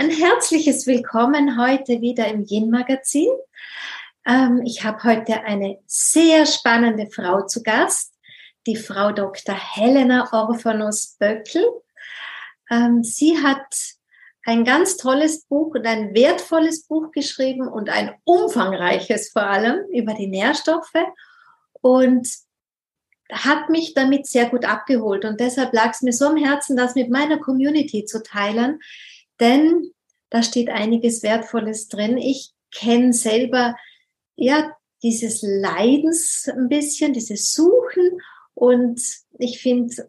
ein herzliches Willkommen heute wieder im Yin-Magazin. Ähm, ich habe heute eine sehr spannende Frau zu Gast, die Frau Dr. Helena Orphanus-Böckel. Ähm, sie hat ein ganz tolles Buch und ein wertvolles Buch geschrieben und ein umfangreiches vor allem über die Nährstoffe und hat mich damit sehr gut abgeholt. Und deshalb lag es mir so am Herzen, das mit meiner Community zu teilen, denn da steht einiges Wertvolles drin. Ich kenne selber ja dieses Leidens ein bisschen, dieses Suchen und ich finde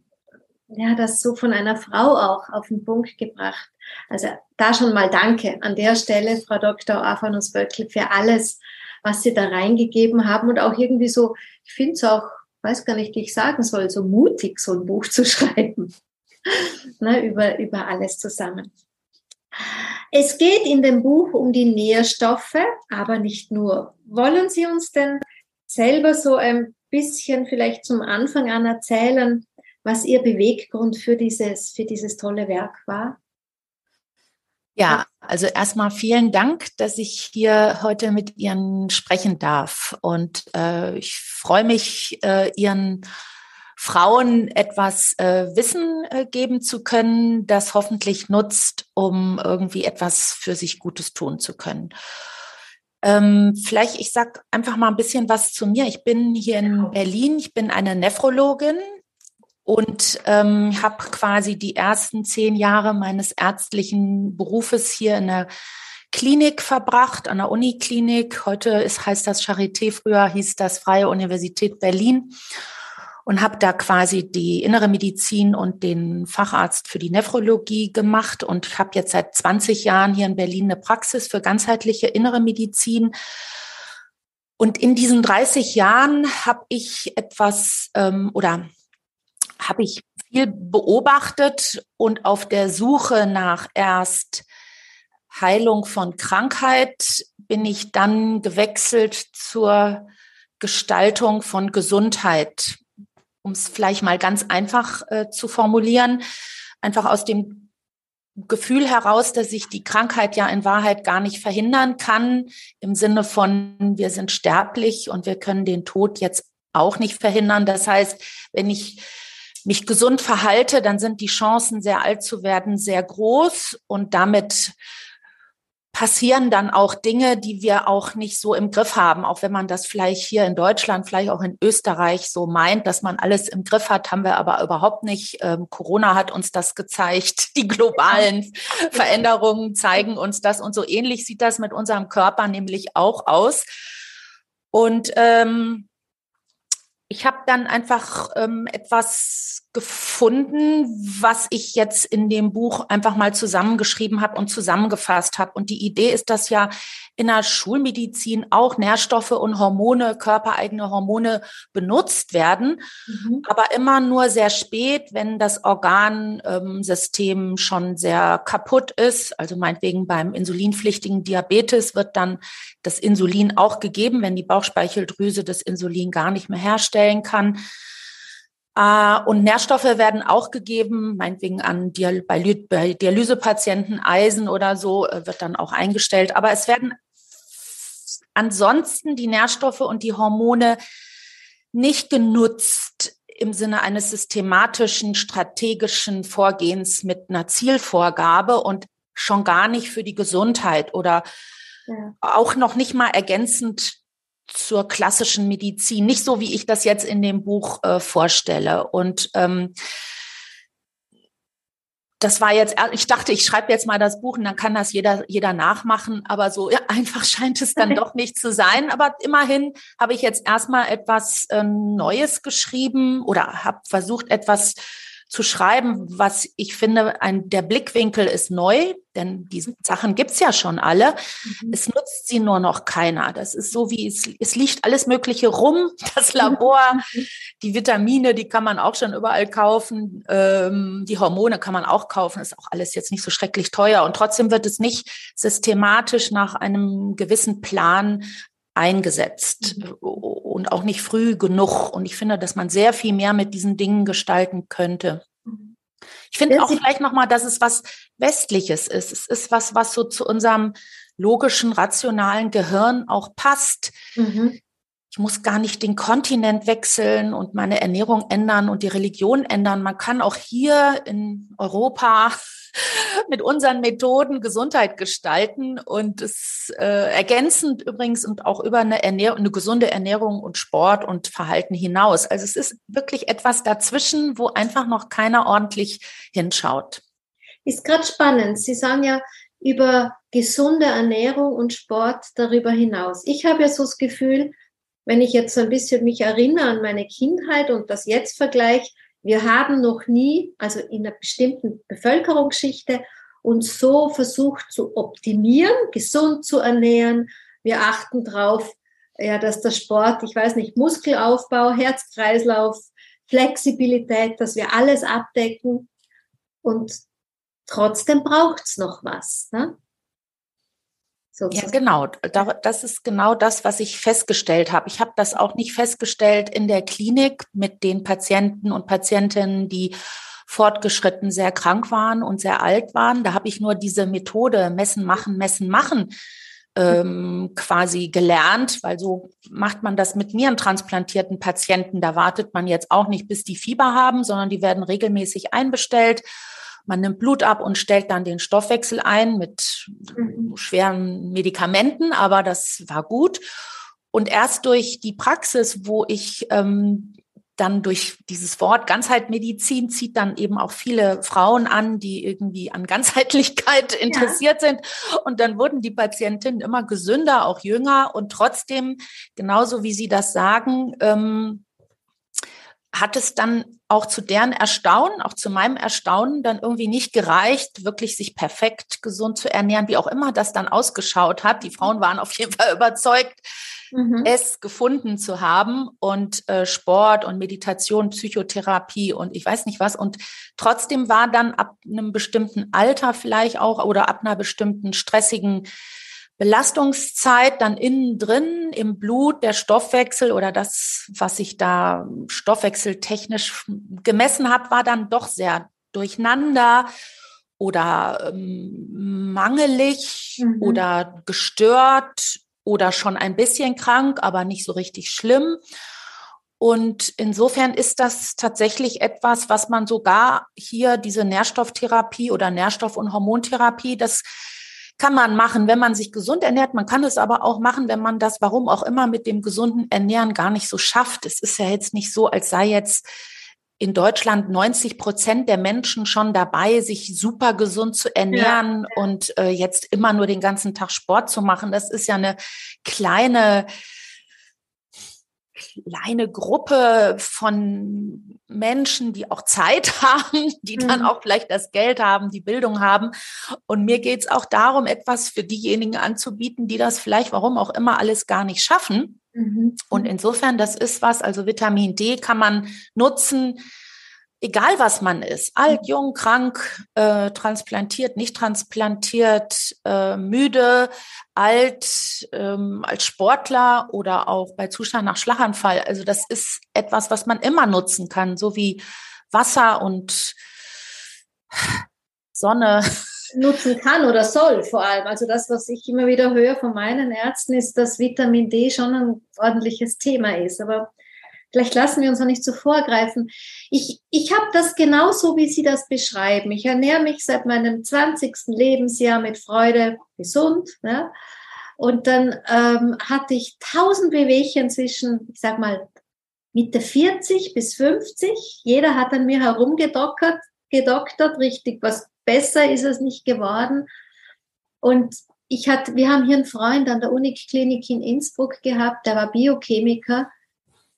ja das so von einer Frau auch auf den Punkt gebracht. Also da schon mal Danke an der Stelle, Frau Dr. Afanus Böckel, für alles, was Sie da reingegeben haben und auch irgendwie so, ich finde es auch, weiß gar nicht, wie ich sagen soll, so mutig, so ein Buch zu schreiben. ne, über, über alles zusammen. Es geht in dem Buch um die Nährstoffe, aber nicht nur. Wollen Sie uns denn selber so ein bisschen vielleicht zum Anfang an erzählen, was Ihr Beweggrund für dieses, für dieses tolle Werk war? Ja, also erstmal vielen Dank, dass ich hier heute mit Ihnen sprechen darf. Und äh, ich freue mich, äh, Ihren Frauen etwas äh, Wissen äh, geben zu können, das hoffentlich nutzt, um irgendwie etwas für sich Gutes tun zu können. Ähm, vielleicht, ich sag einfach mal ein bisschen was zu mir. Ich bin hier in Berlin. Ich bin eine Nephrologin und ähm, habe quasi die ersten zehn Jahre meines ärztlichen Berufes hier in der Klinik verbracht, an der Uniklinik. Heute ist, heißt das Charité, früher hieß das Freie Universität Berlin und habe da quasi die innere Medizin und den Facharzt für die Nephrologie gemacht und habe jetzt seit 20 Jahren hier in Berlin eine Praxis für ganzheitliche innere Medizin. Und in diesen 30 Jahren habe ich etwas ähm, oder habe ich viel beobachtet und auf der Suche nach erst Heilung von Krankheit bin ich dann gewechselt zur Gestaltung von Gesundheit um es vielleicht mal ganz einfach äh, zu formulieren, einfach aus dem Gefühl heraus, dass ich die Krankheit ja in Wahrheit gar nicht verhindern kann, im Sinne von, wir sind sterblich und wir können den Tod jetzt auch nicht verhindern. Das heißt, wenn ich mich gesund verhalte, dann sind die Chancen, sehr alt zu werden, sehr groß und damit passieren dann auch Dinge, die wir auch nicht so im Griff haben. Auch wenn man das vielleicht hier in Deutschland, vielleicht auch in Österreich so meint, dass man alles im Griff hat, haben wir aber überhaupt nicht. Ähm, Corona hat uns das gezeigt. Die globalen Veränderungen zeigen uns das. Und so ähnlich sieht das mit unserem Körper nämlich auch aus. Und ähm, ich habe dann einfach ähm, etwas gefunden, was ich jetzt in dem Buch einfach mal zusammengeschrieben habe und zusammengefasst habe. Und die Idee ist, dass ja in der Schulmedizin auch Nährstoffe und Hormone, körpereigene Hormone benutzt werden, mhm. aber immer nur sehr spät, wenn das Organsystem ähm, schon sehr kaputt ist. Also meinetwegen beim insulinpflichtigen Diabetes wird dann das Insulin auch gegeben, wenn die Bauchspeicheldrüse das Insulin gar nicht mehr herstellen kann. Äh, und Nährstoffe werden auch gegeben, meinetwegen an Dial bei, bei Dialysepatienten Eisen oder so äh, wird dann auch eingestellt. Aber es werden ansonsten die Nährstoffe und die Hormone nicht genutzt im Sinne eines systematischen, strategischen Vorgehens mit einer Zielvorgabe und schon gar nicht für die Gesundheit oder ja. auch noch nicht mal ergänzend zur klassischen Medizin, nicht so wie ich das jetzt in dem Buch äh, vorstelle. Und ähm, das war jetzt, ich dachte, ich schreibe jetzt mal das Buch und dann kann das jeder, jeder nachmachen, aber so ja, einfach scheint es dann doch nicht zu sein. Aber immerhin habe ich jetzt erstmal etwas ähm, Neues geschrieben oder habe versucht, etwas zu schreiben, was ich finde, ein, der Blickwinkel ist neu, denn diese Sachen gibt's ja schon alle. Mhm. Es nutzt sie nur noch keiner. Das ist so wie es, es liegt alles Mögliche rum. Das Labor, die Vitamine, die kann man auch schon überall kaufen. Ähm, die Hormone kann man auch kaufen. Ist auch alles jetzt nicht so schrecklich teuer. Und trotzdem wird es nicht systematisch nach einem gewissen Plan eingesetzt mhm. und auch nicht früh genug. Und ich finde, dass man sehr viel mehr mit diesen Dingen gestalten könnte. Ich finde auch vielleicht nochmal, dass es was Westliches ist. Es ist was, was so zu unserem logischen, rationalen Gehirn auch passt. Mhm ich muss gar nicht den Kontinent wechseln und meine Ernährung ändern und die Religion ändern. Man kann auch hier in Europa mit unseren Methoden Gesundheit gestalten und es äh, ergänzend übrigens und auch über eine, Ernährung, eine gesunde Ernährung und Sport und Verhalten hinaus. Also es ist wirklich etwas dazwischen, wo einfach noch keiner ordentlich hinschaut. Ist gerade spannend. Sie sagen ja über gesunde Ernährung und Sport darüber hinaus. Ich habe ja so das Gefühl, wenn ich jetzt so ein bisschen mich erinnere an meine Kindheit und das jetzt vergleiche, wir haben noch nie, also in einer bestimmten Bevölkerungsschichte, uns so versucht zu optimieren, gesund zu ernähren. Wir achten darauf, ja, dass der Sport, ich weiß nicht, Muskelaufbau, Herzkreislauf, Flexibilität, dass wir alles abdecken. Und trotzdem braucht es noch was. Ne? Ja, genau. Das ist genau das, was ich festgestellt habe. Ich habe das auch nicht festgestellt in der Klinik mit den Patienten und Patientinnen, die fortgeschritten sehr krank waren und sehr alt waren. Da habe ich nur diese Methode messen, machen, messen, machen ähm, quasi gelernt, weil so macht man das mit nierentransplantierten Patienten. Da wartet man jetzt auch nicht, bis die Fieber haben, sondern die werden regelmäßig einbestellt man nimmt Blut ab und stellt dann den Stoffwechsel ein mit mhm. schweren Medikamenten, aber das war gut. Und erst durch die Praxis, wo ich ähm, dann durch dieses Wort Ganzheitmedizin zieht dann eben auch viele Frauen an, die irgendwie an Ganzheitlichkeit interessiert ja. sind. Und dann wurden die Patientinnen immer gesünder, auch jünger. Und trotzdem, genauso wie Sie das sagen, ähm, hat es dann auch zu deren Erstaunen, auch zu meinem Erstaunen, dann irgendwie nicht gereicht, wirklich sich perfekt gesund zu ernähren, wie auch immer das dann ausgeschaut hat. Die Frauen waren auf jeden Fall überzeugt, mhm. es gefunden zu haben und äh, Sport und Meditation, Psychotherapie und ich weiß nicht was. Und trotzdem war dann ab einem bestimmten Alter vielleicht auch oder ab einer bestimmten stressigen Belastungszeit dann innen drin im Blut der Stoffwechsel oder das, was ich da stoffwechseltechnisch gemessen habe, war dann doch sehr durcheinander oder ähm, mangelig mhm. oder gestört oder schon ein bisschen krank, aber nicht so richtig schlimm. Und insofern ist das tatsächlich etwas, was man sogar hier diese Nährstofftherapie oder Nährstoff- und Hormontherapie, das kann man machen, wenn man sich gesund ernährt. Man kann es aber auch machen, wenn man das, warum auch immer, mit dem gesunden Ernähren gar nicht so schafft. Es ist ja jetzt nicht so, als sei jetzt in Deutschland 90 Prozent der Menschen schon dabei, sich super gesund zu ernähren ja. und äh, jetzt immer nur den ganzen Tag Sport zu machen. Das ist ja eine kleine kleine Gruppe von Menschen, die auch Zeit haben, die mhm. dann auch vielleicht das Geld haben, die Bildung haben. Und mir geht es auch darum, etwas für diejenigen anzubieten, die das vielleicht, warum auch immer, alles gar nicht schaffen. Mhm. Und insofern, das ist was, also Vitamin D kann man nutzen, egal was man ist, alt, jung, krank, äh, transplantiert, nicht transplantiert, äh, müde, alt, ähm, als Sportler oder auch bei Zustand nach Schlaganfall. Also das ist etwas, was man immer nutzen kann, so wie Wasser und Sonne. Nutzen kann oder soll vor allem. Also das, was ich immer wieder höre von meinen Ärzten, ist, dass Vitamin D schon ein ordentliches Thema ist. Aber Vielleicht lassen wir uns noch nicht so vorgreifen. Ich, ich habe das genauso, wie Sie das beschreiben. Ich ernähre mich seit meinem 20. Lebensjahr mit Freude gesund. Ne? Und dann ähm, hatte ich tausend Bewegchen zwischen, ich sag mal, Mitte 40 bis 50. Jeder hat an mir herumgedoktert, gedoktert, richtig, was besser ist es nicht geworden. Und ich hatte, wir haben hier einen Freund an der Uniklinik in Innsbruck gehabt, der war Biochemiker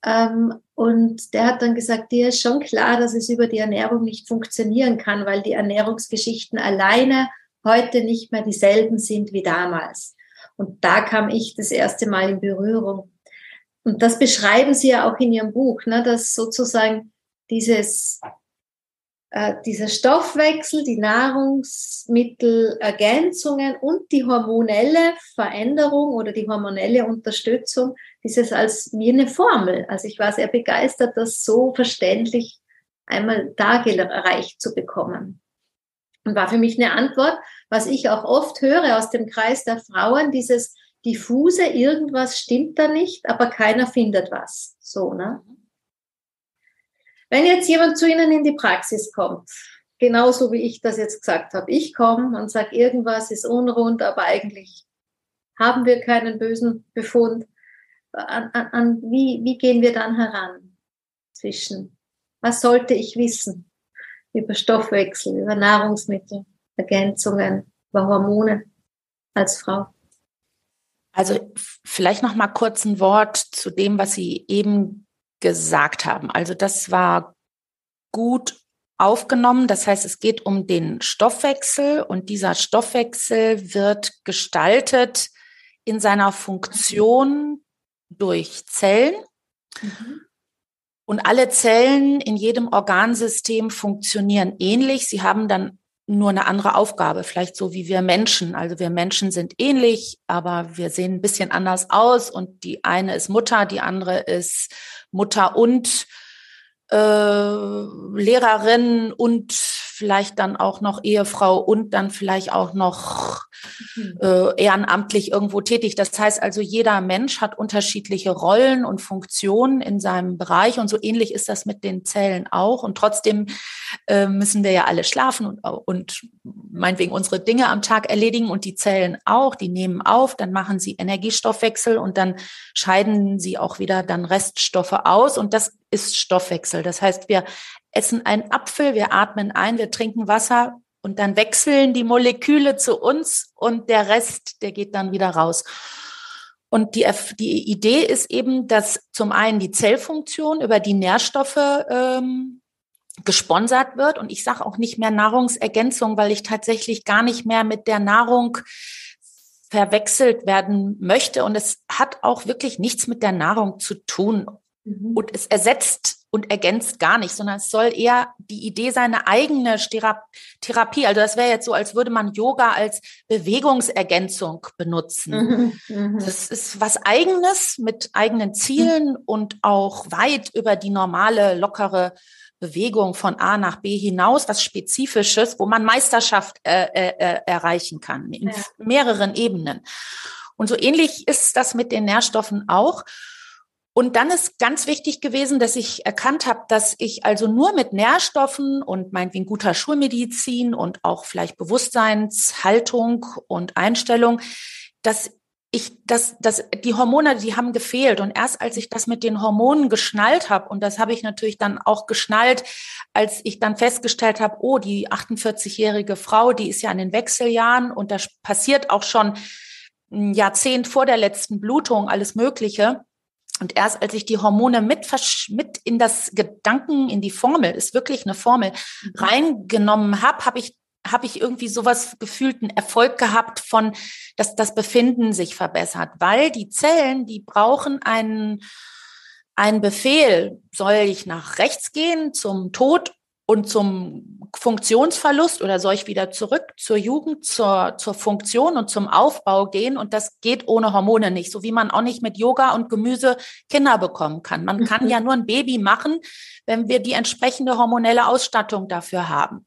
ähm, und der hat dann gesagt, dir ist schon klar, dass es über die Ernährung nicht funktionieren kann, weil die Ernährungsgeschichten alleine heute nicht mehr dieselben sind wie damals. Und da kam ich das erste Mal in Berührung. Und das beschreiben Sie ja auch in Ihrem Buch, ne, dass sozusagen dieses äh, dieser Stoffwechsel, die Nahrungsmittelergänzungen und die hormonelle Veränderung oder die hormonelle Unterstützung, dieses als wie eine Formel. Also ich war sehr begeistert, das so verständlich einmal dargereicht zu bekommen. Und war für mich eine Antwort, was ich auch oft höre aus dem Kreis der Frauen, dieses diffuse, irgendwas stimmt da nicht, aber keiner findet was. So, ne? Wenn jetzt jemand zu Ihnen in die Praxis kommt, genauso wie ich das jetzt gesagt habe, ich komme und sage, irgendwas ist unrund, aber eigentlich haben wir keinen bösen Befund. An, an, an, wie, wie gehen wir dann heran zwischen, was sollte ich wissen über Stoffwechsel, über Nahrungsmittel, Ergänzungen, über Hormone als Frau? Also vielleicht noch mal kurz ein Wort zu dem, was Sie eben gesagt haben. Also das war gut aufgenommen. Das heißt, es geht um den Stoffwechsel und dieser Stoffwechsel wird gestaltet in seiner Funktion durch Zellen. Mhm. Und alle Zellen in jedem Organsystem funktionieren ähnlich. Sie haben dann nur eine andere Aufgabe, vielleicht so wie wir Menschen. Also wir Menschen sind ähnlich, aber wir sehen ein bisschen anders aus und die eine ist Mutter, die andere ist Mutter und äh, Lehrerin und vielleicht dann auch noch Ehefrau und dann vielleicht auch noch mhm. äh, ehrenamtlich irgendwo tätig. Das heißt also, jeder Mensch hat unterschiedliche Rollen und Funktionen in seinem Bereich und so ähnlich ist das mit den Zellen auch. Und trotzdem äh, müssen wir ja alle schlafen und, und meinetwegen unsere Dinge am Tag erledigen und die Zellen auch, die nehmen auf, dann machen sie Energiestoffwechsel und dann scheiden sie auch wieder dann Reststoffe aus und das ist Stoffwechsel. Das heißt, wir essen einen Apfel, wir atmen ein, wir trinken Wasser und dann wechseln die Moleküle zu uns und der Rest, der geht dann wieder raus. Und die, die Idee ist eben, dass zum einen die Zellfunktion über die Nährstoffe ähm, gesponsert wird. Und ich sage auch nicht mehr Nahrungsergänzung, weil ich tatsächlich gar nicht mehr mit der Nahrung verwechselt werden möchte. Und es hat auch wirklich nichts mit der Nahrung zu tun. Mhm. Und es ersetzt und ergänzt gar nicht, sondern es soll eher die Idee sein, eine eigene Therapie. Also das wäre jetzt so, als würde man Yoga als Bewegungsergänzung benutzen. Mhm, mhm. das ist was eigenes mit eigenen Zielen mhm. und auch weit über die normale, lockere Bewegung von A nach B hinaus, was Spezifisches, wo man Meisterschaft äh, äh, äh erreichen kann, in ja. mehreren Ebenen. Und so ähnlich ist das mit den Nährstoffen auch. Und dann ist ganz wichtig gewesen, dass ich erkannt habe, dass ich also nur mit Nährstoffen und meinetwegen guter Schulmedizin und auch vielleicht Bewusstseinshaltung und Einstellung, dass ich, dass, dass die Hormone, die haben gefehlt. Und erst als ich das mit den Hormonen geschnallt habe, und das habe ich natürlich dann auch geschnallt, als ich dann festgestellt habe, oh, die 48-jährige Frau, die ist ja in den Wechseljahren und da passiert auch schon ein Jahrzehnt vor der letzten Blutung alles Mögliche und erst als ich die Hormone mit, mit in das Gedanken, in die Formel, ist wirklich eine Formel, mhm. reingenommen habe, habe ich habe ich irgendwie sowas gefühlten Erfolg gehabt von, dass das Befinden sich verbessert, weil die Zellen, die brauchen einen, einen Befehl. Soll ich nach rechts gehen zum Tod und zum Funktionsverlust oder soll ich wieder zurück zur Jugend, zur, zur Funktion und zum Aufbau gehen? Und das geht ohne Hormone nicht, so wie man auch nicht mit Yoga und Gemüse Kinder bekommen kann. Man kann ja nur ein Baby machen, wenn wir die entsprechende hormonelle Ausstattung dafür haben.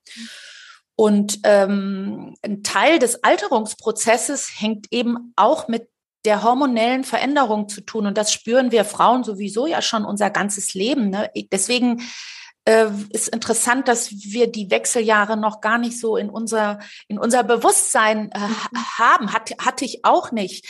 Und ähm, ein Teil des Alterungsprozesses hängt eben auch mit der hormonellen Veränderung zu tun. Und das spüren wir Frauen sowieso ja schon unser ganzes Leben. Ne? Deswegen äh, ist interessant, dass wir die Wechseljahre noch gar nicht so in unser, in unser Bewusstsein äh, mhm. haben. Hat, hatte ich auch nicht.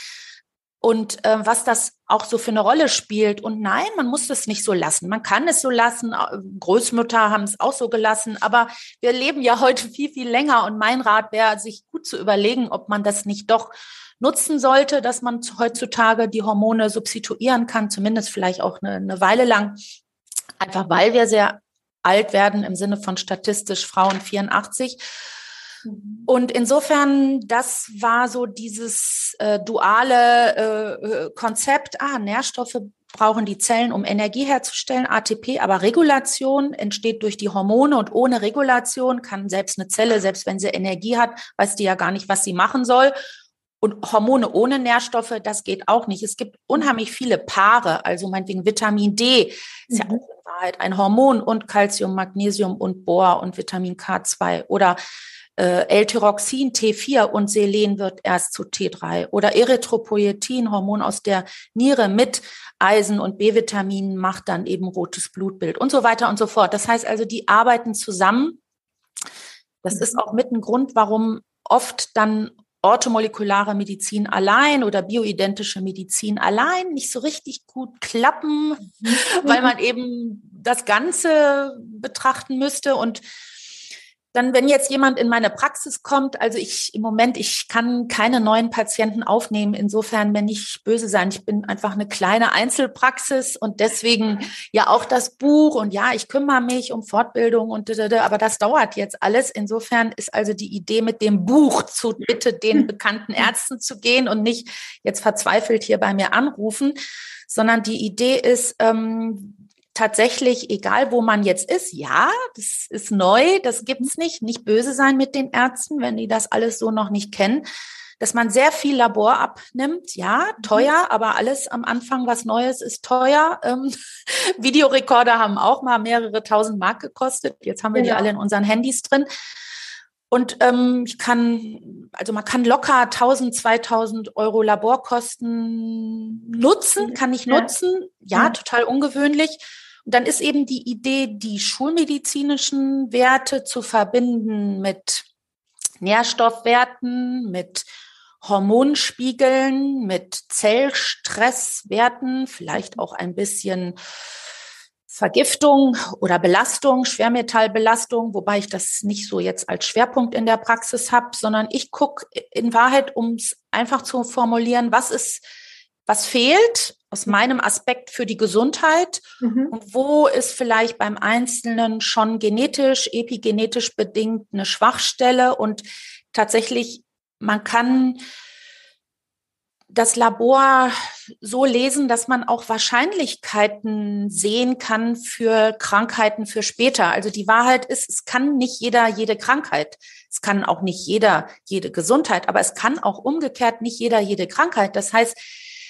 Und äh, was das auch so für eine Rolle spielt. Und nein, man muss das nicht so lassen. Man kann es so lassen. Großmütter haben es auch so gelassen. Aber wir leben ja heute viel, viel länger. Und mein Rat wäre, sich gut zu überlegen, ob man das nicht doch nutzen sollte, dass man heutzutage die Hormone substituieren kann, zumindest vielleicht auch eine, eine Weile lang. Einfach weil wir sehr alt werden im Sinne von statistisch Frauen 84. Mhm. Und insofern, das war so dieses äh, duale äh, äh, Konzept, ah, Nährstoffe brauchen die Zellen, um Energie herzustellen, ATP, aber Regulation entsteht durch die Hormone und ohne Regulation kann selbst eine Zelle, selbst wenn sie Energie hat, weiß die ja gar nicht, was sie machen soll. Und Hormone ohne Nährstoffe, das geht auch nicht. Es gibt unheimlich viele Paare, also meinetwegen Vitamin D, ist mhm. ja auch in Wahrheit ein Hormon und Calcium, Magnesium und Bohr und Vitamin K2 oder äh, L-Tyroxin T4 und Selen wird erst zu T3 oder Erythropoietin, Hormon aus der Niere mit Eisen und B-Vitaminen macht dann eben rotes Blutbild und so weiter und so fort. Das heißt also, die arbeiten zusammen. Das ist mhm. auch mit ein Grund, warum oft dann orthomolekulare Medizin allein oder bioidentische Medizin allein nicht so richtig gut klappen, mhm. weil man eben das Ganze betrachten müsste und dann, wenn jetzt jemand in meine Praxis kommt, also ich im Moment, ich kann keine neuen Patienten aufnehmen. Insofern, wenn ich böse sein, ich bin einfach eine kleine Einzelpraxis und deswegen ja auch das Buch und ja, ich kümmere mich um Fortbildung und aber das dauert jetzt alles. Insofern ist also die Idee mit dem Buch zu bitte den bekannten Ärzten zu gehen und nicht jetzt verzweifelt hier bei mir anrufen, sondern die Idee ist, ähm, tatsächlich, egal wo man jetzt ist, ja, das ist neu, das gibt's nicht. Nicht böse sein mit den Ärzten, wenn die das alles so noch nicht kennen. Dass man sehr viel Labor abnimmt, ja, mhm. teuer, aber alles am Anfang, was Neues, ist teuer. Ähm, Videorekorder haben auch mal mehrere tausend Mark gekostet. Jetzt haben wir ja. die alle in unseren Handys drin. Und ähm, ich kann, also man kann locker 1000, 2000 Euro Laborkosten nutzen, kann ich nutzen. Ja, total ungewöhnlich. Dann ist eben die Idee, die schulmedizinischen Werte zu verbinden mit Nährstoffwerten, mit Hormonspiegeln, mit Zellstresswerten, vielleicht auch ein bisschen Vergiftung oder Belastung, Schwermetallbelastung, wobei ich das nicht so jetzt als Schwerpunkt in der Praxis habe, sondern ich gucke in Wahrheit, um es einfach zu formulieren, was ist, was fehlt aus meinem Aspekt für die Gesundheit mhm. und wo ist vielleicht beim Einzelnen schon genetisch, epigenetisch bedingt eine Schwachstelle und tatsächlich man kann das Labor so lesen, dass man auch Wahrscheinlichkeiten sehen kann für Krankheiten für später. Also die Wahrheit ist, es kann nicht jeder jede Krankheit. Es kann auch nicht jeder jede Gesundheit, aber es kann auch umgekehrt nicht jeder jede Krankheit. Das heißt,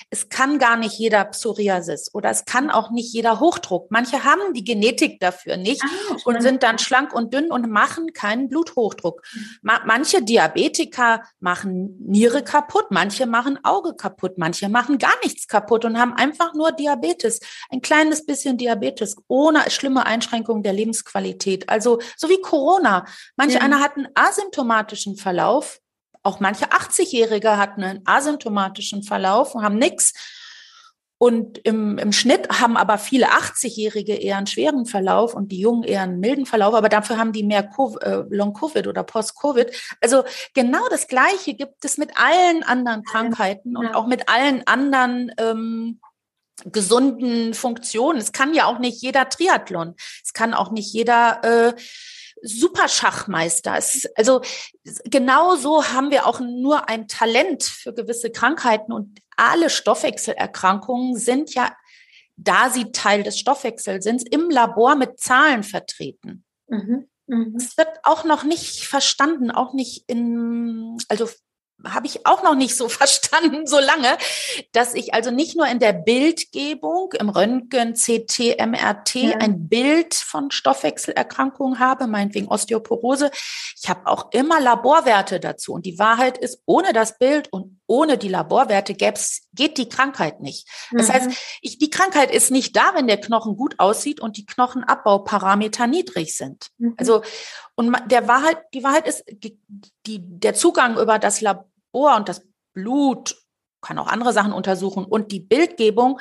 es kann gar nicht jeder Psoriasis oder es kann auch nicht jeder Hochdruck. Manche haben die Genetik dafür nicht ah, und sind dann schlank und dünn und machen keinen Bluthochdruck. Ma manche Diabetiker machen Niere kaputt, manche machen Auge kaputt, manche machen gar nichts kaputt und haben einfach nur Diabetes. Ein kleines bisschen Diabetes ohne schlimme Einschränkungen der Lebensqualität. Also so wie Corona. Manche ja. einer hat einen asymptomatischen Verlauf, auch manche 80-Jährige hatten einen asymptomatischen Verlauf und haben nichts. Und im, im Schnitt haben aber viele 80-Jährige eher einen schweren Verlauf und die Jungen eher einen milden Verlauf, aber dafür haben die mehr äh, Long-Covid oder Post-Covid. Also genau das Gleiche gibt es mit allen anderen Krankheiten und auch mit allen anderen ähm, gesunden Funktionen. Es kann ja auch nicht jeder Triathlon. Es kann auch nicht jeder äh, Superschachmeister. Es, also genau so haben wir auch nur ein Talent für gewisse Krankheiten und alle Stoffwechselerkrankungen sind ja, da sie Teil des Stoffwechsels sind, im Labor mit Zahlen vertreten. Mhm. Mhm. Es wird auch noch nicht verstanden, auch nicht in, also habe ich auch noch nicht so verstanden, so lange, dass ich also nicht nur in der Bildgebung, im Röntgen, CT, MRT, ja. ein Bild von Stoffwechselerkrankungen habe, meinetwegen Osteoporose. Ich habe auch immer Laborwerte dazu. Und die Wahrheit ist, ohne das Bild und ohne die Laborwerte gäb's, geht die Krankheit nicht. Das mhm. heißt, ich, die Krankheit ist nicht da, wenn der Knochen gut aussieht und die Knochenabbau-Parameter niedrig sind. Mhm. Also, und der Wahrheit, die Wahrheit ist, die, der Zugang über das Labor und das Blut kann auch andere Sachen untersuchen und die Bildgebung,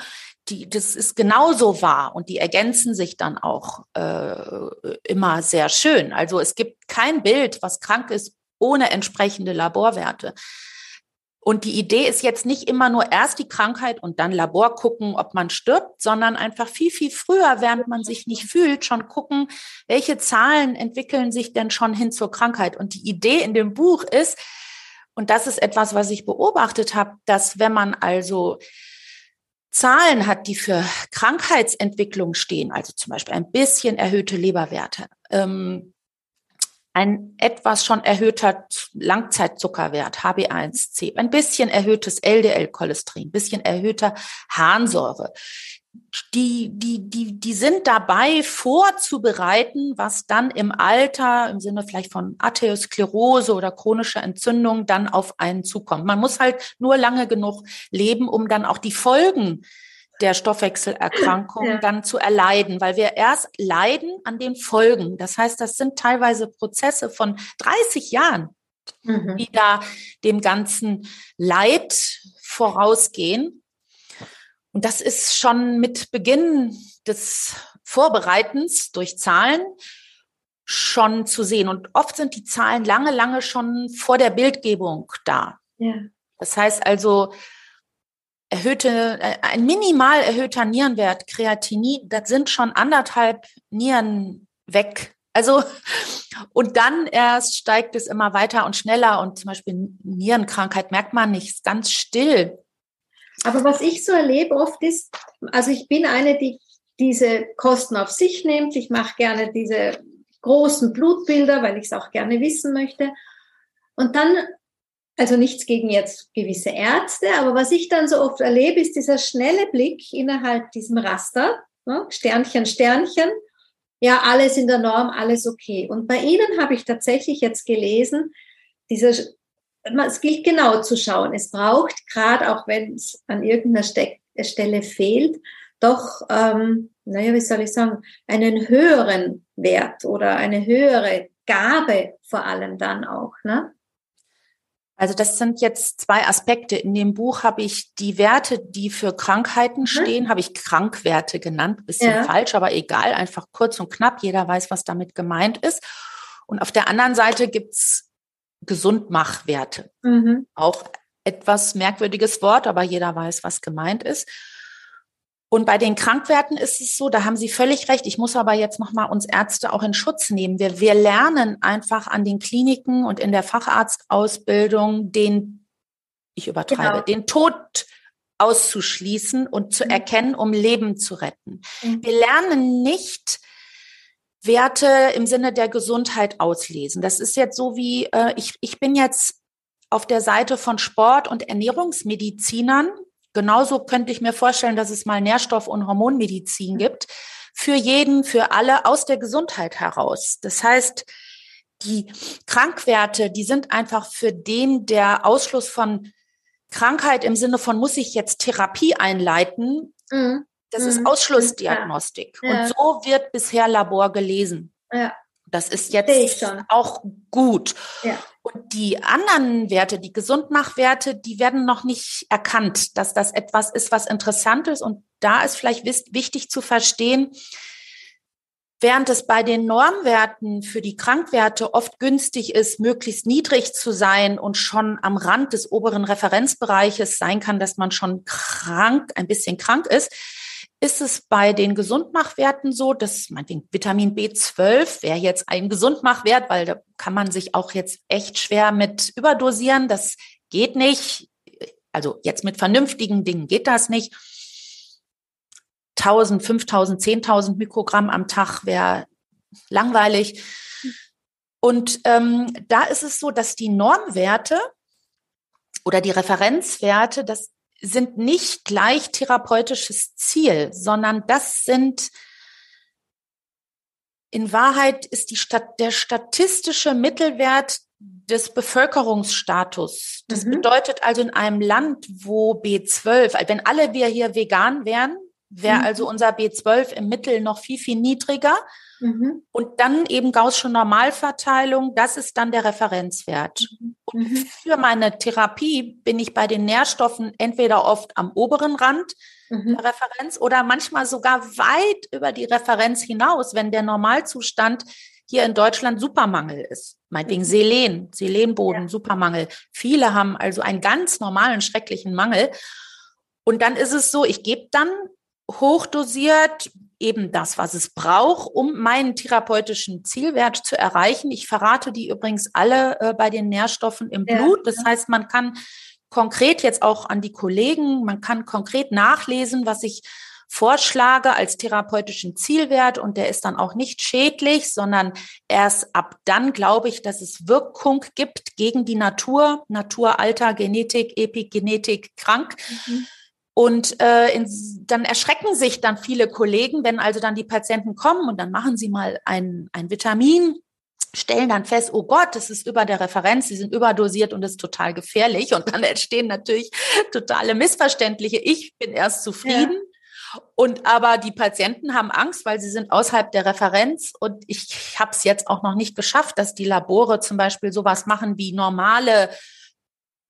die, das ist genauso wahr und die ergänzen sich dann auch äh, immer sehr schön. Also es gibt kein Bild, was krank ist, ohne entsprechende Laborwerte. Und die Idee ist jetzt nicht immer nur erst die Krankheit und dann Labor gucken, ob man stirbt, sondern einfach viel, viel früher, während man sich nicht fühlt, schon gucken, welche Zahlen entwickeln sich denn schon hin zur Krankheit. Und die Idee in dem Buch ist, und das ist etwas, was ich beobachtet habe, dass wenn man also Zahlen hat, die für Krankheitsentwicklung stehen, also zum Beispiel ein bisschen erhöhte Leberwerte, ähm, ein etwas schon erhöhter Langzeitzuckerwert, HB1C, ein bisschen erhöhtes LDL-Cholesterin, ein bisschen erhöhter Harnsäure. Die, die, die, die sind dabei vorzubereiten, was dann im Alter, im Sinne vielleicht von Arteriosklerose oder chronischer Entzündung, dann auf einen zukommt. Man muss halt nur lange genug leben, um dann auch die Folgen der Stoffwechselerkrankung ja. dann zu erleiden, weil wir erst leiden an den Folgen. Das heißt, das sind teilweise Prozesse von 30 Jahren, mhm. die da dem ganzen Leid vorausgehen. Und das ist schon mit Beginn des Vorbereitens durch Zahlen schon zu sehen. Und oft sind die Zahlen lange, lange schon vor der Bildgebung da. Ja. Das heißt also, erhöhte, äh, ein minimal erhöhter Nierenwert, Kreatinin, das sind schon anderthalb Nieren weg. Also, und dann erst steigt es immer weiter und schneller und zum Beispiel Nierenkrankheit merkt man nicht, ist ganz still. Aber was ich so erlebe oft ist, also ich bin eine, die diese Kosten auf sich nimmt. Ich mache gerne diese großen Blutbilder, weil ich es auch gerne wissen möchte. Und dann also nichts gegen jetzt gewisse Ärzte, aber was ich dann so oft erlebe, ist dieser schnelle Blick innerhalb diesem Raster, ne? Sternchen, Sternchen, ja, alles in der Norm, alles okay. Und bei Ihnen habe ich tatsächlich jetzt gelesen, dieser, es gilt genau zu schauen. Es braucht, gerade auch wenn es an irgendeiner Ste Stelle fehlt, doch, ähm, naja, wie soll ich sagen, einen höheren Wert oder eine höhere Gabe vor allem dann auch. Ne? Also das sind jetzt zwei Aspekte. In dem Buch habe ich die Werte, die für Krankheiten mhm. stehen, habe ich Krankwerte genannt. Bisschen ja. falsch, aber egal, einfach kurz und knapp. Jeder weiß, was damit gemeint ist. Und auf der anderen Seite gibt's Gesundmachwerte. Mhm. Auch etwas merkwürdiges Wort, aber jeder weiß, was gemeint ist. Und bei den Krankwerten ist es so, da haben Sie völlig recht. Ich muss aber jetzt nochmal uns Ärzte auch in Schutz nehmen. Wir, wir lernen einfach an den Kliniken und in der Facharztausbildung den, ich übertreibe, genau. den Tod auszuschließen und zu mhm. erkennen, um Leben zu retten. Mhm. Wir lernen nicht, Werte im Sinne der Gesundheit auslesen. Das ist jetzt so wie, äh, ich, ich bin jetzt auf der Seite von Sport- und Ernährungsmedizinern Genauso könnte ich mir vorstellen, dass es mal Nährstoff- und Hormonmedizin gibt. Für jeden, für alle aus der Gesundheit heraus. Das heißt, die Krankwerte, die sind einfach für den, der Ausschluss von Krankheit im Sinne von, muss ich jetzt Therapie einleiten? Mhm. Das mhm. ist Ausschlussdiagnostik. Ja. Und so wird bisher Labor gelesen. Ja. Das ist jetzt auch gut. Ja. Und die anderen Werte, die Gesundmachwerte, die werden noch nicht erkannt, dass das etwas ist, was interessant ist. Und da ist vielleicht wichtig zu verstehen, während es bei den Normwerten für die Krankwerte oft günstig ist, möglichst niedrig zu sein und schon am Rand des oberen Referenzbereiches sein kann, dass man schon krank, ein bisschen krank ist, ist es bei den Gesundmachwerten so, dass meinetwegen Vitamin B12 wäre jetzt ein Gesundmachwert, weil da kann man sich auch jetzt echt schwer mit überdosieren. Das geht nicht. Also jetzt mit vernünftigen Dingen geht das nicht. 1000, 5000, 10.000 Mikrogramm am Tag wäre langweilig. Und ähm, da ist es so, dass die Normwerte oder die Referenzwerte, das sind nicht gleich therapeutisches Ziel, sondern das sind in Wahrheit ist die Stat der statistische Mittelwert des Bevölkerungsstatus. Das mhm. bedeutet also in einem Land, wo B12, wenn alle wir hier vegan wären, wäre mhm. also unser B12 im Mittel noch viel, viel niedriger. Mhm. Und dann eben Gaußsche Normalverteilung, das ist dann der Referenzwert. Mhm. Und mhm. für meine Therapie bin ich bei den Nährstoffen entweder oft am oberen Rand mhm. der Referenz oder manchmal sogar weit über die Referenz hinaus, wenn der Normalzustand hier in Deutschland Supermangel ist. Meinetwegen mhm. Selen, Selenboden, ja. Supermangel. Viele haben also einen ganz normalen, schrecklichen Mangel. Und dann ist es so, ich gebe dann hochdosiert eben das, was es braucht, um meinen therapeutischen Zielwert zu erreichen. Ich verrate die übrigens alle äh, bei den Nährstoffen im ja. Blut. Das heißt, man kann konkret jetzt auch an die Kollegen, man kann konkret nachlesen, was ich vorschlage als therapeutischen Zielwert und der ist dann auch nicht schädlich, sondern erst ab dann glaube ich, dass es Wirkung gibt gegen die Natur, Natur, Alter, Genetik, Epigenetik, krank. Mhm. Und äh, in, dann erschrecken sich dann viele Kollegen, wenn also dann die Patienten kommen und dann machen sie mal ein, ein Vitamin, stellen dann fest, oh Gott, das ist über der Referenz, sie sind überdosiert und das ist total gefährlich. Und dann entstehen natürlich totale Missverständliche. Ich bin erst zufrieden. Ja. Und aber die Patienten haben Angst, weil sie sind außerhalb der Referenz. Und ich habe es jetzt auch noch nicht geschafft, dass die Labore zum Beispiel sowas machen wie normale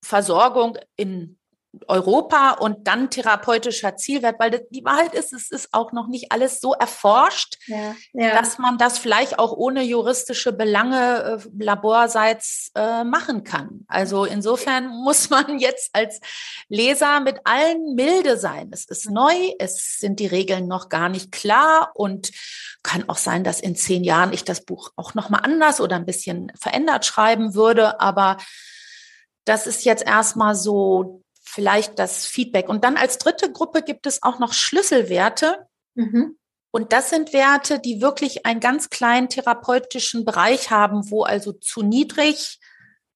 Versorgung in Europa und dann therapeutischer Zielwert, weil die Wahrheit ist, es ist auch noch nicht alles so erforscht, ja, ja. dass man das vielleicht auch ohne juristische Belange äh, laborseits äh, machen kann. Also insofern muss man jetzt als Leser mit allen milde sein. Es ist neu, es sind die Regeln noch gar nicht klar und kann auch sein, dass in zehn Jahren ich das Buch auch noch mal anders oder ein bisschen verändert schreiben würde, aber das ist jetzt erstmal so vielleicht das Feedback. Und dann als dritte Gruppe gibt es auch noch Schlüsselwerte. Mhm. Und das sind Werte, die wirklich einen ganz kleinen therapeutischen Bereich haben, wo also zu niedrig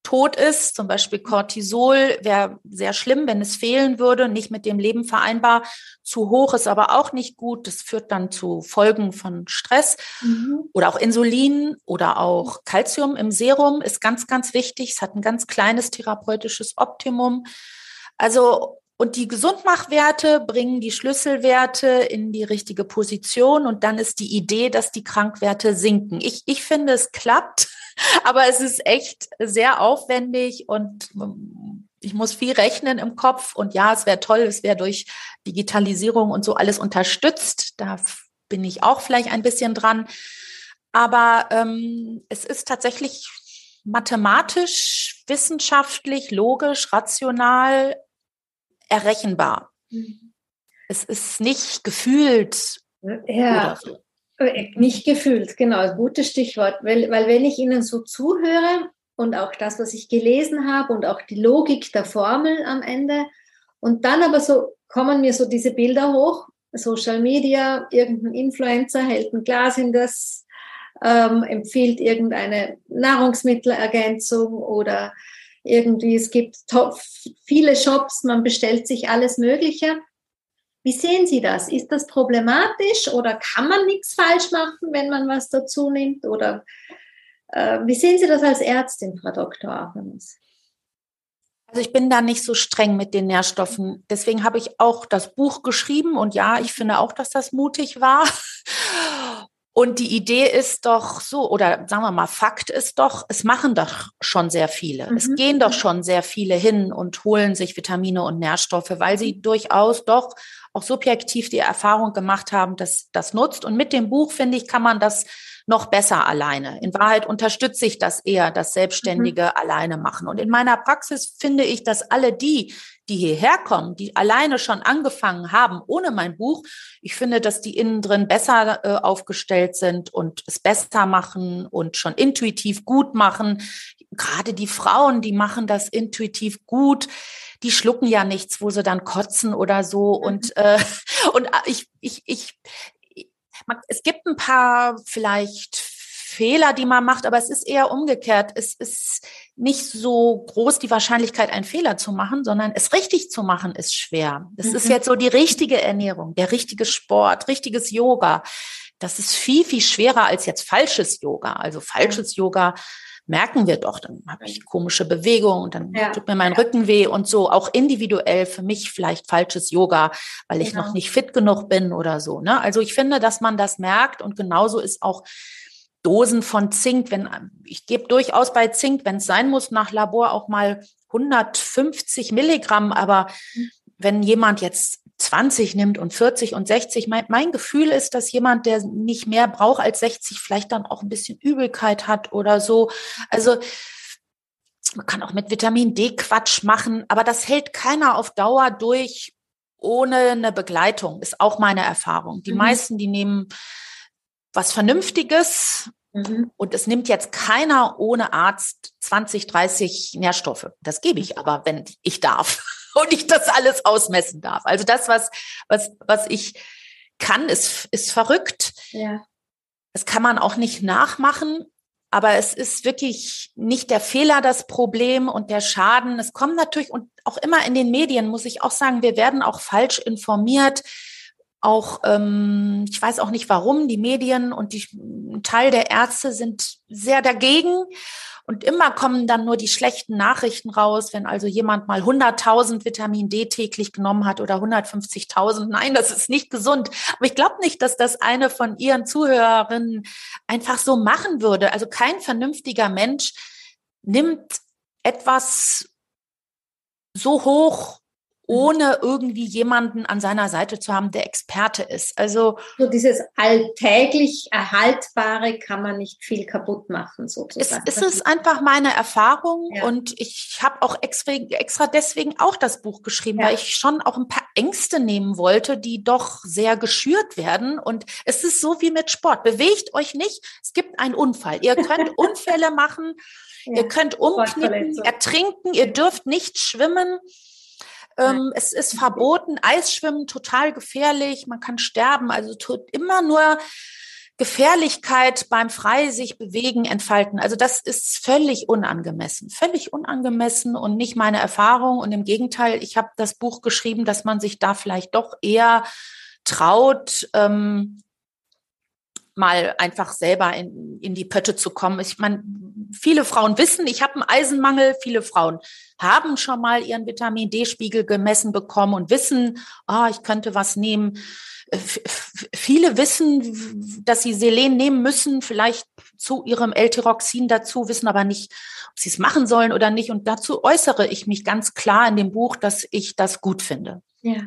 tot ist, zum Beispiel Cortisol wäre sehr schlimm, wenn es fehlen würde, nicht mit dem Leben vereinbar. Zu hoch ist aber auch nicht gut. Das führt dann zu Folgen von Stress mhm. oder auch Insulin oder auch Calcium im Serum ist ganz, ganz wichtig. Es hat ein ganz kleines therapeutisches Optimum. Also und die Gesundmachwerte bringen die Schlüsselwerte in die richtige Position und dann ist die Idee, dass die Krankwerte sinken. Ich, ich finde, es klappt, aber es ist echt sehr aufwendig und ähm, ich muss viel rechnen im Kopf und ja, es wäre toll, es wäre durch Digitalisierung und so alles unterstützt. Da bin ich auch vielleicht ein bisschen dran. Aber ähm, es ist tatsächlich mathematisch, wissenschaftlich, logisch, rational errechenbar. Mhm. Es ist nicht gefühlt. Ja, so. Äh, nicht gefühlt, genau, gutes Stichwort. Weil, weil wenn ich Ihnen so zuhöre und auch das, was ich gelesen habe und auch die Logik der Formel am Ende und dann aber so kommen mir so diese Bilder hoch, Social Media, irgendein Influencer hält ein Glas in das, ähm, empfiehlt irgendeine Nahrungsmittelergänzung oder irgendwie, es gibt viele Shops, man bestellt sich alles Mögliche. Wie sehen Sie das? Ist das problematisch oder kann man nichts falsch machen, wenn man was dazu nimmt? Oder äh, wie sehen Sie das als Ärztin, Frau Dr. Achamus? Also ich bin da nicht so streng mit den Nährstoffen. Deswegen habe ich auch das Buch geschrieben und ja, ich finde auch, dass das mutig war. Und die Idee ist doch so, oder sagen wir mal, Fakt ist doch, es machen doch schon sehr viele. Mhm. Es gehen doch schon sehr viele hin und holen sich Vitamine und Nährstoffe, weil sie durchaus doch auch subjektiv die Erfahrung gemacht haben, dass das nutzt. Und mit dem Buch, finde ich, kann man das noch besser alleine. In Wahrheit unterstütze ich das eher, das Selbstständige mhm. alleine machen. Und in meiner Praxis finde ich, dass alle die, die hierher kommen, die alleine schon angefangen haben ohne mein Buch, ich finde, dass die innen drin besser äh, aufgestellt sind und es besser machen und schon intuitiv gut machen. Gerade die Frauen, die machen das intuitiv gut die schlucken ja nichts, wo sie dann kotzen oder so. Mhm. Und, äh, und äh, ich, ich, ich, es gibt ein paar vielleicht Fehler, die man macht, aber es ist eher umgekehrt. Es ist nicht so groß die Wahrscheinlichkeit, einen Fehler zu machen, sondern es richtig zu machen ist schwer. Es mhm. ist jetzt so die richtige Ernährung, der richtige Sport, richtiges Yoga. Das ist viel, viel schwerer als jetzt falsches Yoga. Also falsches mhm. Yoga merken wir doch, dann habe ich komische Bewegungen und dann ja. tut mir mein Rücken weh und so. Auch individuell für mich vielleicht falsches Yoga, weil ich genau. noch nicht fit genug bin oder so. Ne? Also ich finde, dass man das merkt und genauso ist auch Dosen von Zink, wenn ich gebe durchaus bei Zink, wenn es sein muss, nach Labor auch mal 150 Milligramm, aber mhm. wenn jemand jetzt 20 nimmt und 40 und 60. Mein, mein, Gefühl ist, dass jemand, der nicht mehr braucht als 60, vielleicht dann auch ein bisschen Übelkeit hat oder so. Also man kann auch mit Vitamin D Quatsch machen, aber das hält keiner auf Dauer durch ohne eine Begleitung, ist auch meine Erfahrung. Die mhm. meisten, die nehmen was Vernünftiges mhm. und es nimmt jetzt keiner ohne Arzt 20, 30 Nährstoffe. Das gebe ich aber, wenn ich darf und ich das alles ausmessen darf. Also das, was, was, was ich kann, ist, ist verrückt. Ja. Das kann man auch nicht nachmachen. Aber es ist wirklich nicht der Fehler das Problem und der Schaden. Es kommt natürlich und auch immer in den Medien, muss ich auch sagen, wir werden auch falsch informiert. Auch, ähm, ich weiß auch nicht warum, die Medien und die, ein Teil der Ärzte sind sehr dagegen. Und immer kommen dann nur die schlechten Nachrichten raus, wenn also jemand mal 100.000 Vitamin D täglich genommen hat oder 150.000. Nein, das ist nicht gesund. Aber ich glaube nicht, dass das eine von Ihren Zuhörerinnen einfach so machen würde. Also kein vernünftiger Mensch nimmt etwas so hoch ohne irgendwie jemanden an seiner Seite zu haben, der Experte ist. Also so dieses alltäglich Erhaltbare kann man nicht viel kaputt machen, sozusagen. Es, es ist einfach meine Erfahrung ja. und ich habe auch extra, extra deswegen auch das Buch geschrieben, ja. weil ich schon auch ein paar Ängste nehmen wollte, die doch sehr geschürt werden. Und es ist so wie mit Sport. Bewegt euch nicht, es gibt einen Unfall. Ihr könnt Unfälle machen, ja. ihr könnt umknicken, ertrinken, ihr dürft nicht schwimmen. Ähm, es ist verboten, Eisschwimmen total gefährlich, man kann sterben, also tut immer nur Gefährlichkeit beim frei sich bewegen, entfalten. Also das ist völlig unangemessen, völlig unangemessen und nicht meine Erfahrung. Und im Gegenteil, ich habe das Buch geschrieben, dass man sich da vielleicht doch eher traut, ähm, mal einfach selber in, in die Pötte zu kommen. Ich meine, viele Frauen wissen, ich habe einen Eisenmangel. Viele Frauen haben schon mal ihren Vitamin D-Spiegel gemessen bekommen und wissen, ah, ich könnte was nehmen. Viele wissen, dass sie Selen nehmen müssen, vielleicht zu ihrem L-Tyroxin dazu, wissen aber nicht, ob sie es machen sollen oder nicht. Und dazu äußere ich mich ganz klar in dem Buch, dass ich das gut finde. Ja.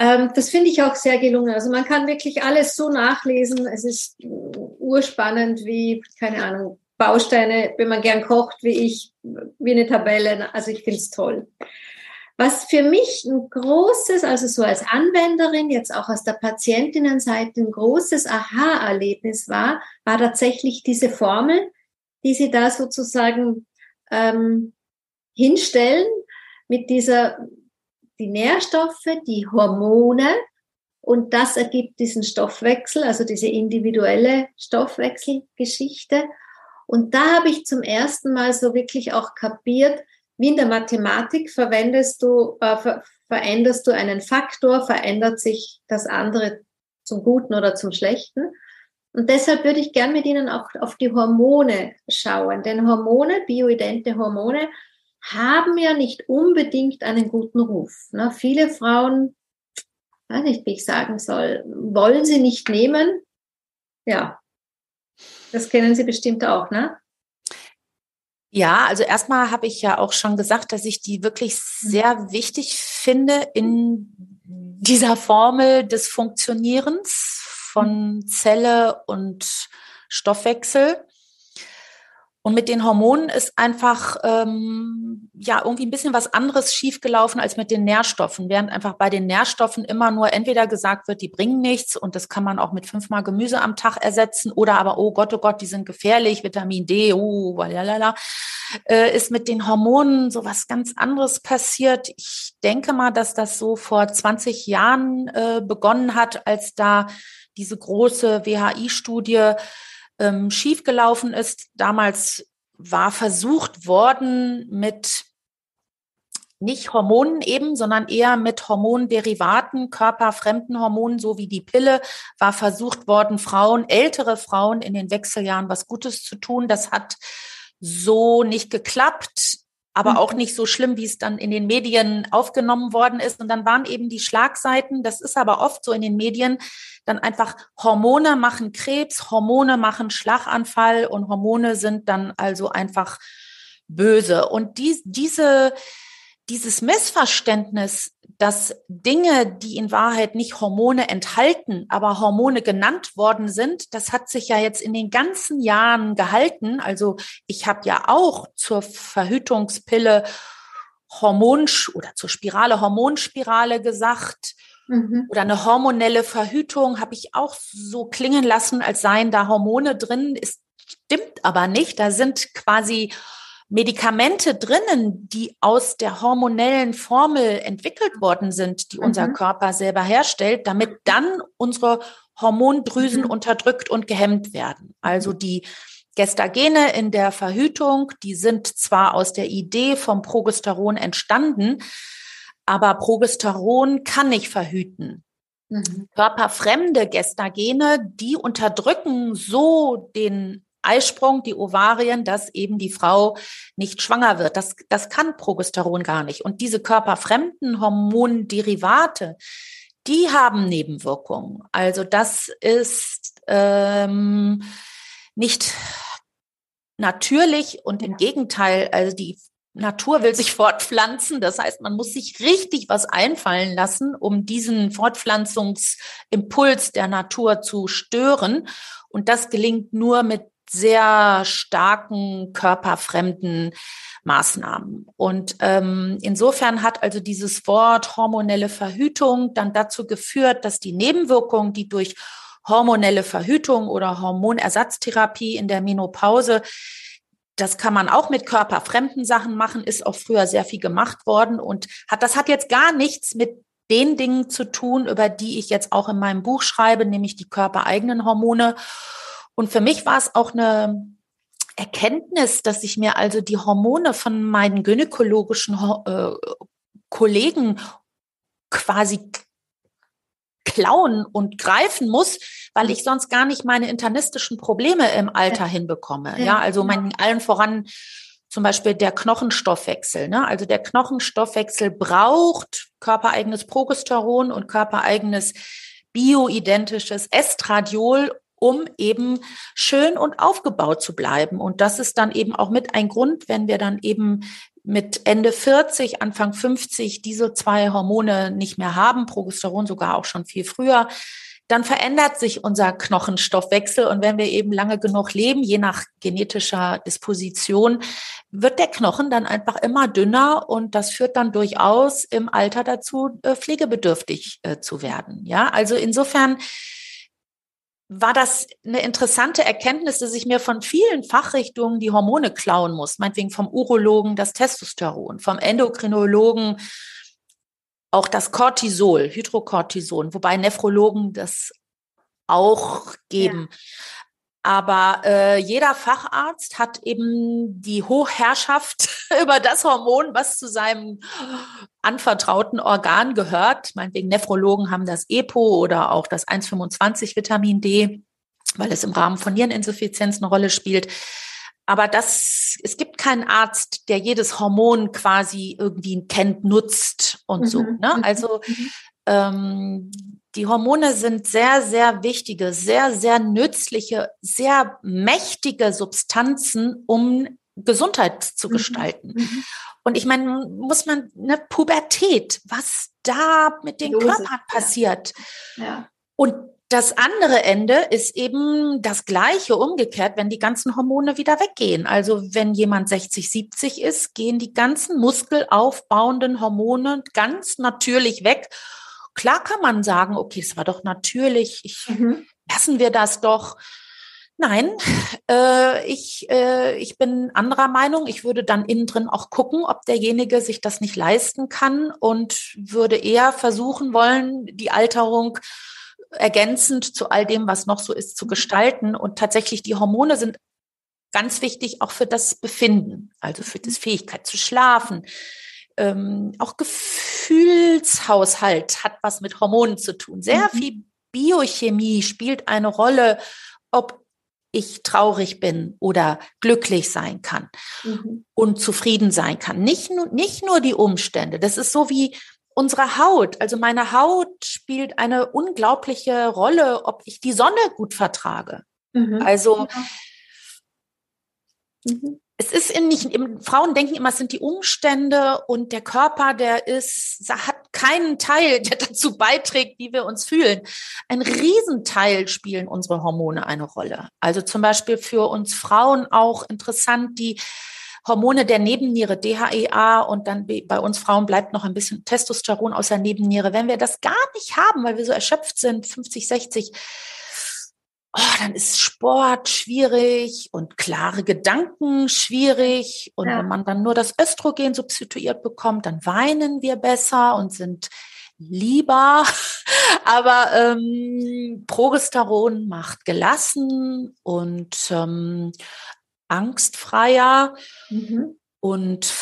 Ähm, das finde ich auch sehr gelungen. Also man kann wirklich alles so nachlesen. Es ist urspannend wie, keine Ahnung, Bausteine, wenn man gern kocht wie ich, wie eine Tabelle. Also ich finde es toll. Was für mich ein großes, also so als Anwenderin, jetzt auch aus der Patientinnenseite, ein großes Aha-Erlebnis war, war tatsächlich diese Formel, die Sie da sozusagen ähm, hinstellen mit dieser die Nährstoffe, die Hormone und das ergibt diesen Stoffwechsel, also diese individuelle Stoffwechselgeschichte. Und da habe ich zum ersten Mal so wirklich auch kapiert, wie in der Mathematik verwendest du, äh, ver veränderst du einen Faktor, verändert sich das andere zum Guten oder zum Schlechten. Und deshalb würde ich gern mit Ihnen auch auf die Hormone schauen. Denn Hormone, bioidente Hormone, haben ja nicht unbedingt einen guten Ruf. Ne? Viele Frauen, weiß nicht, wie ich sagen soll, wollen sie nicht nehmen. Ja, das kennen Sie bestimmt auch, ne? Ja, also erstmal habe ich ja auch schon gesagt, dass ich die wirklich sehr wichtig finde in dieser Formel des Funktionierens von Zelle und Stoffwechsel. Und mit den Hormonen ist einfach ähm, ja irgendwie ein bisschen was anderes schiefgelaufen als mit den Nährstoffen. Während einfach bei den Nährstoffen immer nur entweder gesagt wird, die bringen nichts und das kann man auch mit fünfmal Gemüse am Tag ersetzen oder aber, oh Gott, oh Gott, die sind gefährlich, Vitamin D, oh, lalala, äh, ist mit den Hormonen so was ganz anderes passiert. Ich denke mal, dass das so vor 20 Jahren äh, begonnen hat, als da diese große WHI-Studie ähm, schiefgelaufen ist. Damals war versucht worden mit nicht Hormonen eben, sondern eher mit Hormonderivaten, körperfremden Hormonen, so wie die Pille, war versucht worden, Frauen, ältere Frauen in den Wechseljahren was Gutes zu tun. Das hat so nicht geklappt aber auch mhm. nicht so schlimm, wie es dann in den Medien aufgenommen worden ist. Und dann waren eben die Schlagseiten, das ist aber oft so in den Medien, dann einfach Hormone machen Krebs, Hormone machen Schlaganfall und Hormone sind dann also einfach böse. Und die, diese, dieses Missverständnis, dass Dinge, die in Wahrheit nicht Hormone enthalten, aber Hormone genannt worden sind, das hat sich ja jetzt in den ganzen Jahren gehalten. Also ich habe ja auch zur Verhütungspille Hormon oder zur Spirale Hormonspirale gesagt. Mhm. Oder eine hormonelle Verhütung habe ich auch so klingen lassen, als seien da Hormone drin. Es stimmt aber nicht. Da sind quasi Medikamente drinnen, die aus der hormonellen Formel entwickelt worden sind, die mhm. unser Körper selber herstellt, damit dann unsere Hormondrüsen mhm. unterdrückt und gehemmt werden. Also die Gestagene in der Verhütung, die sind zwar aus der Idee vom Progesteron entstanden, aber Progesteron kann nicht verhüten. Mhm. Körperfremde Gestagene, die unterdrücken so den Eisprung, die Ovarien, dass eben die Frau nicht schwanger wird. Das, das kann Progesteron gar nicht. Und diese körperfremden Hormonderivate, die haben Nebenwirkungen. Also das ist ähm, nicht natürlich und im Gegenteil, also die Natur will sich fortpflanzen. Das heißt, man muss sich richtig was einfallen lassen, um diesen Fortpflanzungsimpuls der Natur zu stören. Und das gelingt nur mit sehr starken körperfremden Maßnahmen. Und ähm, insofern hat also dieses Wort hormonelle Verhütung dann dazu geführt, dass die Nebenwirkungen, die durch hormonelle Verhütung oder Hormonersatztherapie in der Menopause das kann man auch mit körperfremden Sachen machen, ist auch früher sehr viel gemacht worden und hat, das hat jetzt gar nichts mit den Dingen zu tun, über die ich jetzt auch in meinem Buch schreibe, nämlich die körpereigenen Hormone. Und für mich war es auch eine Erkenntnis, dass ich mir also die Hormone von meinen gynäkologischen äh, Kollegen quasi klauen und greifen muss, weil ich sonst gar nicht meine internistischen Probleme im Alter ja. hinbekomme. Ja, also mein, allen voran zum Beispiel der Knochenstoffwechsel. Ne? Also der Knochenstoffwechsel braucht körpereigenes Progesteron und körpereigenes bioidentisches Estradiol, um eben schön und aufgebaut zu bleiben. Und das ist dann eben auch mit ein Grund, wenn wir dann eben mit Ende 40, Anfang 50 diese zwei Hormone nicht mehr haben, Progesteron sogar auch schon viel früher, dann verändert sich unser Knochenstoffwechsel. Und wenn wir eben lange genug leben, je nach genetischer Disposition, wird der Knochen dann einfach immer dünner und das führt dann durchaus im Alter dazu, äh, pflegebedürftig äh, zu werden. Ja, also insofern war das eine interessante Erkenntnis, dass ich mir von vielen Fachrichtungen die Hormone klauen muss. Meinetwegen vom Urologen das Testosteron, vom Endokrinologen auch das Cortisol, Hydrocortison, wobei Nephrologen das auch geben. Aber äh, jeder Facharzt hat eben die Hochherrschaft über das Hormon, was zu seinem anvertrauten Organ gehört. Meinetwegen Nephrologen haben das EPO oder auch das 1,25 Vitamin D, weil es im Rahmen von Niereninsuffizienz eine Rolle spielt. Aber das, es gibt keinen Arzt, der jedes Hormon quasi irgendwie kennt, nutzt und mhm. so. Ne? Mhm. Also mhm. ähm, die Hormone sind sehr, sehr wichtige, sehr, sehr nützliche, sehr mächtige Substanzen, um Gesundheit zu mhm. gestalten. Mhm. Und ich meine, muss man eine Pubertät, was da mit den Lose, Körpern passiert. Ja. ja. Und das andere Ende ist eben das gleiche umgekehrt, wenn die ganzen Hormone wieder weggehen. Also wenn jemand 60, 70 ist, gehen die ganzen muskelaufbauenden Hormone ganz natürlich weg. Klar kann man sagen, okay, es war doch natürlich, ich, mhm. lassen wir das doch. Nein, äh, ich, äh, ich bin anderer Meinung. Ich würde dann innen drin auch gucken, ob derjenige sich das nicht leisten kann und würde eher versuchen wollen, die Alterung ergänzend zu all dem, was noch so ist, zu gestalten. Und tatsächlich die Hormone sind ganz wichtig auch für das Befinden, also für die Fähigkeit zu schlafen. Ähm, auch Gefühlshaushalt hat was mit Hormonen zu tun. Sehr mhm. viel Biochemie spielt eine Rolle, ob ich traurig bin oder glücklich sein kann mhm. und zufrieden sein kann. Nicht nur, nicht nur die Umstände. Das ist so wie unsere Haut, also meine Haut spielt eine unglaubliche Rolle, ob ich die Sonne gut vertrage. Mhm. Also mhm. Es ist in nicht, Frauen denken immer, es sind die Umstände und der Körper, der ist, hat keinen Teil, der dazu beiträgt, wie wir uns fühlen. Ein Riesenteil spielen unsere Hormone eine Rolle. Also zum Beispiel für uns Frauen auch interessant, die Hormone der Nebenniere, DHEA und dann bei uns Frauen bleibt noch ein bisschen Testosteron aus der Nebenniere. Wenn wir das gar nicht haben, weil wir so erschöpft sind, 50, 60, oh, dann ist Sport schwierig und klare Gedanken schwierig. Und ja. wenn man dann nur das Östrogen substituiert bekommt, dann weinen wir besser und sind lieber. Aber ähm, Progesteron macht gelassen und ähm, angstfreier mhm. und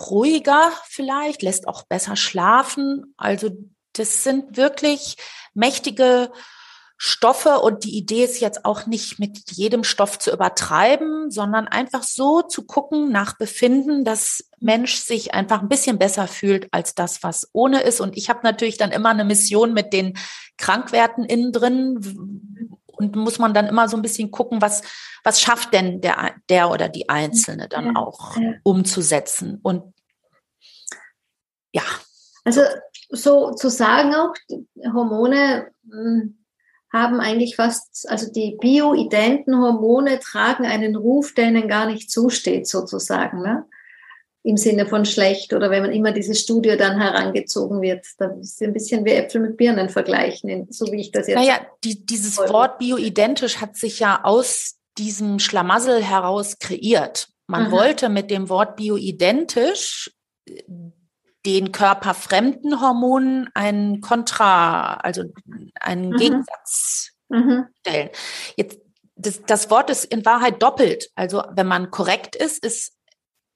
ruhiger vielleicht, lässt auch besser schlafen. Also das sind wirklich mächtige Stoffe und die Idee ist jetzt auch nicht mit jedem Stoff zu übertreiben, sondern einfach so zu gucken nach Befinden, dass Mensch sich einfach ein bisschen besser fühlt als das, was ohne ist. Und ich habe natürlich dann immer eine Mission mit den Krankwerten innen drin und muss man dann immer so ein bisschen gucken, was, was schafft denn der, der oder die Einzelne dann auch umzusetzen. Und ja. Also so zu sagen auch, Hormone hm, haben eigentlich fast, also die bioidenten Hormone tragen einen Ruf, der ihnen gar nicht zusteht, sozusagen, ne? im Sinne von schlecht oder wenn man immer diese Studie dann herangezogen wird. Da ist ein bisschen wie Äpfel mit Birnen vergleichen, so wie ich das jetzt. Naja, die, dieses wollte. Wort bioidentisch hat sich ja aus diesem Schlamassel heraus kreiert. Man Aha. wollte mit dem Wort bioidentisch den körperfremden Hormonen einen Kontra, also einen mhm. Gegensatz mhm. stellen. Jetzt, das, das Wort ist in Wahrheit doppelt. Also wenn man korrekt ist, ist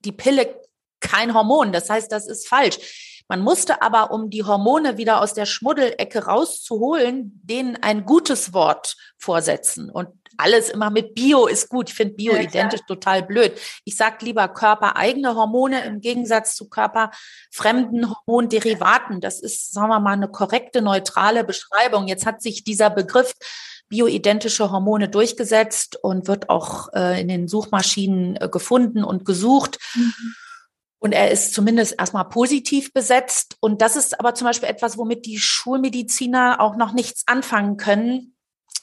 die Pille kein Hormon. Das heißt, das ist falsch. Man musste aber, um die Hormone wieder aus der Schmuddelecke rauszuholen, denen ein gutes Wort vorsetzen. Und alles immer mit Bio ist gut. Ich finde Bio ja, identisch total blöd. Ich sag lieber körpereigene Hormone im Gegensatz zu körperfremden Hormonderivaten. Das ist, sagen wir mal, eine korrekte, neutrale Beschreibung. Jetzt hat sich dieser Begriff bioidentische Hormone durchgesetzt und wird auch äh, in den Suchmaschinen äh, gefunden und gesucht. Mhm. Und er ist zumindest erstmal positiv besetzt. Und das ist aber zum Beispiel etwas, womit die Schulmediziner auch noch nichts anfangen können,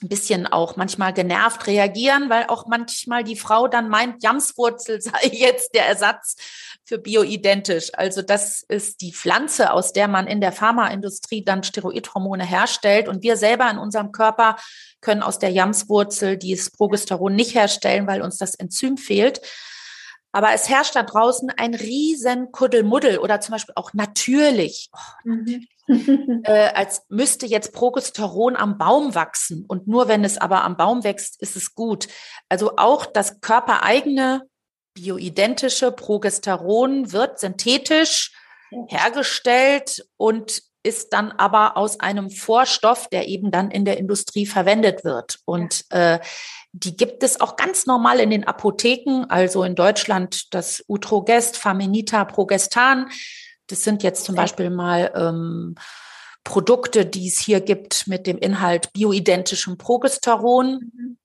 ein bisschen auch manchmal genervt reagieren, weil auch manchmal die Frau dann meint, Jamswurzel sei jetzt der Ersatz für bioidentisch. Also das ist die Pflanze, aus der man in der Pharmaindustrie dann Steroidhormone herstellt. Und wir selber in unserem Körper können aus der Jamswurzel dieses Progesteron nicht herstellen, weil uns das Enzym fehlt. Aber es herrscht da draußen ein riesen Kuddelmuddel oder zum Beispiel auch natürlich. Oh, äh, als müsste jetzt Progesteron am Baum wachsen. Und nur wenn es aber am Baum wächst, ist es gut. Also auch das körpereigene bioidentische Progesteron wird synthetisch hergestellt und ist dann aber aus einem Vorstoff, der eben dann in der Industrie verwendet wird. Und äh, die gibt es auch ganz normal in den Apotheken, also in Deutschland das Utrogest, Faminita, Progestan. Das sind jetzt zum Beispiel mal ähm, Produkte, die es hier gibt mit dem Inhalt bioidentischem Progesteron. Mhm.